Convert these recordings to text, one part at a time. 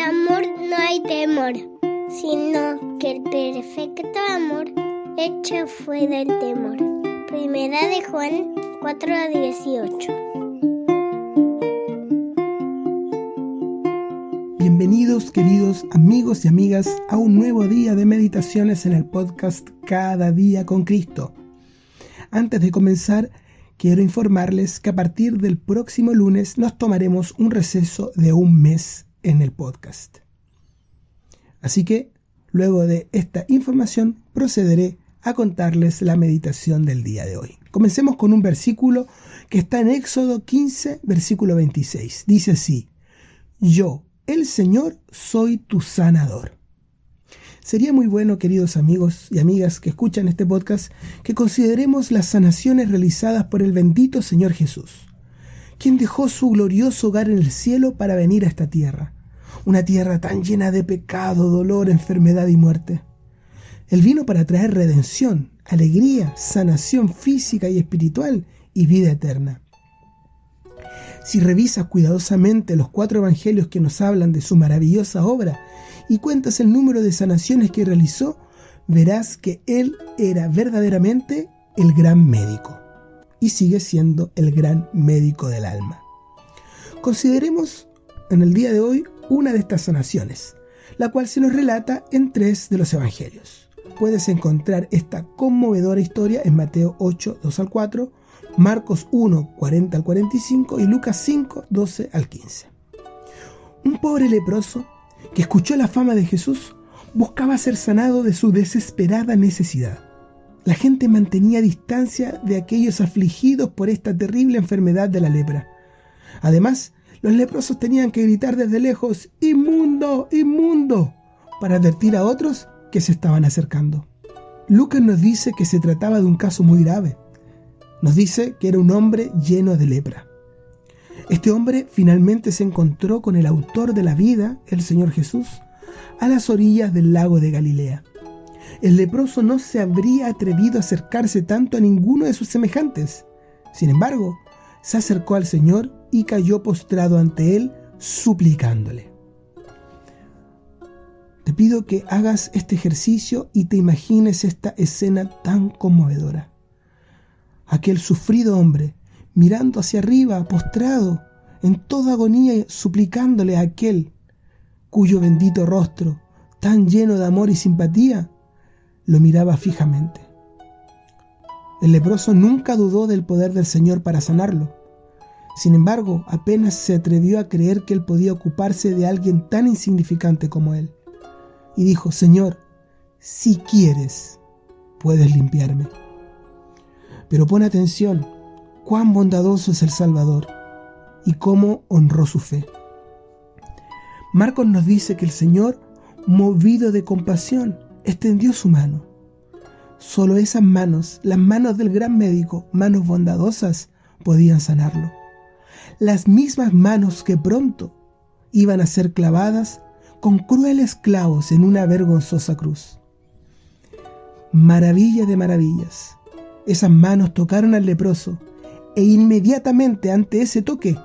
amor no hay temor, sino que el perfecto amor echa fuera el temor. Primera de Juan 4 a 18. Bienvenidos queridos amigos y amigas a un nuevo día de meditaciones en el podcast Cada día con Cristo. Antes de comenzar, quiero informarles que a partir del próximo lunes nos tomaremos un receso de un mes en el podcast. Así que, luego de esta información, procederé a contarles la meditación del día de hoy. Comencemos con un versículo que está en Éxodo 15, versículo 26. Dice así, Yo, el Señor, soy tu sanador. Sería muy bueno, queridos amigos y amigas que escuchan este podcast, que consideremos las sanaciones realizadas por el bendito Señor Jesús, quien dejó su glorioso hogar en el cielo para venir a esta tierra, una tierra tan llena de pecado, dolor, enfermedad y muerte. Él vino para traer redención, alegría, sanación física y espiritual y vida eterna. Si revisas cuidadosamente los cuatro evangelios que nos hablan de su maravillosa obra y cuentas el número de sanaciones que realizó, verás que Él era verdaderamente el gran médico y sigue siendo el gran médico del alma. Consideremos en el día de hoy una de estas sanaciones, la cual se nos relata en tres de los evangelios. Puedes encontrar esta conmovedora historia en Mateo 8, 2 al 4, Marcos 1, 40 al 45 y Lucas 5, 12 al 15. Un pobre leproso que escuchó la fama de Jesús buscaba ser sanado de su desesperada necesidad. La gente mantenía distancia de aquellos afligidos por esta terrible enfermedad de la lepra. Además, los leprosos tenían que gritar desde lejos, ¡Inmundo! ¡Inmundo! para advertir a otros que se estaban acercando. Lucas nos dice que se trataba de un caso muy grave. Nos dice que era un hombre lleno de lepra. Este hombre finalmente se encontró con el autor de la vida, el Señor Jesús, a las orillas del lago de Galilea. El leproso no se habría atrevido a acercarse tanto a ninguno de sus semejantes. Sin embargo, se acercó al Señor y cayó postrado ante él, suplicándole. Te pido que hagas este ejercicio y te imagines esta escena tan conmovedora. Aquel sufrido hombre, mirando hacia arriba, postrado, en toda agonía, suplicándole a aquel cuyo bendito rostro, tan lleno de amor y simpatía, lo miraba fijamente. El leproso nunca dudó del poder del Señor para sanarlo. Sin embargo, apenas se atrevió a creer que él podía ocuparse de alguien tan insignificante como él. Y dijo, Señor, si quieres, puedes limpiarme. Pero pon atención, cuán bondadoso es el Salvador y cómo honró su fe. Marcos nos dice que el Señor, movido de compasión, extendió su mano. Solo esas manos, las manos del gran médico, manos bondadosas, podían sanarlo. Las mismas manos que pronto iban a ser clavadas con crueles clavos en una vergonzosa cruz. Maravilla de maravillas. Esas manos tocaron al leproso e inmediatamente ante ese toque,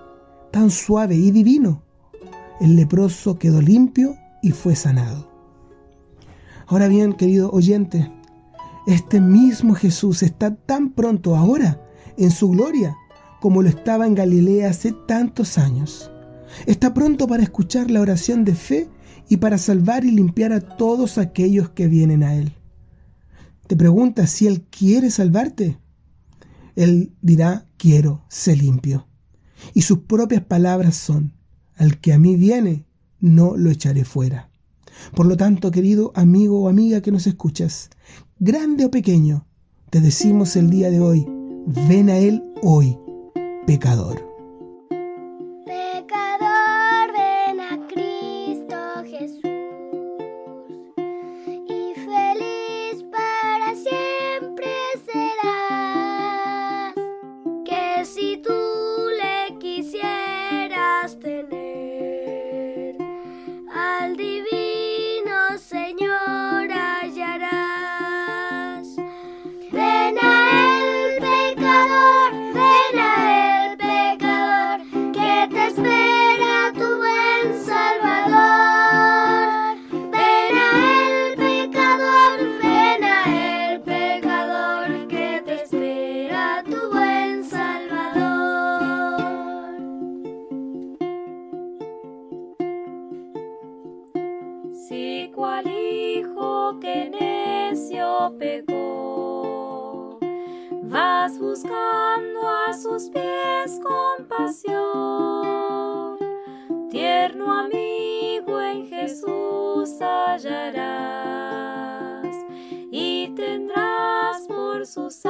tan suave y divino, el leproso quedó limpio y fue sanado. Ahora bien, querido oyente, este mismo Jesús está tan pronto ahora en su gloria como lo estaba en Galilea hace tantos años. Está pronto para escuchar la oración de fe y para salvar y limpiar a todos aquellos que vienen a Él. Te pregunta si Él quiere salvarte. Él dirá, quiero, sé limpio. Y sus propias palabras son, al que a mí viene, no lo echaré fuera. Por lo tanto, querido amigo o amiga que nos escuchas, grande o pequeño, te decimos el día de hoy, ven a Él hoy, pecador. Vas buscando a sus pies compasión. Tierno amigo en Jesús hallarás y tendrás por sus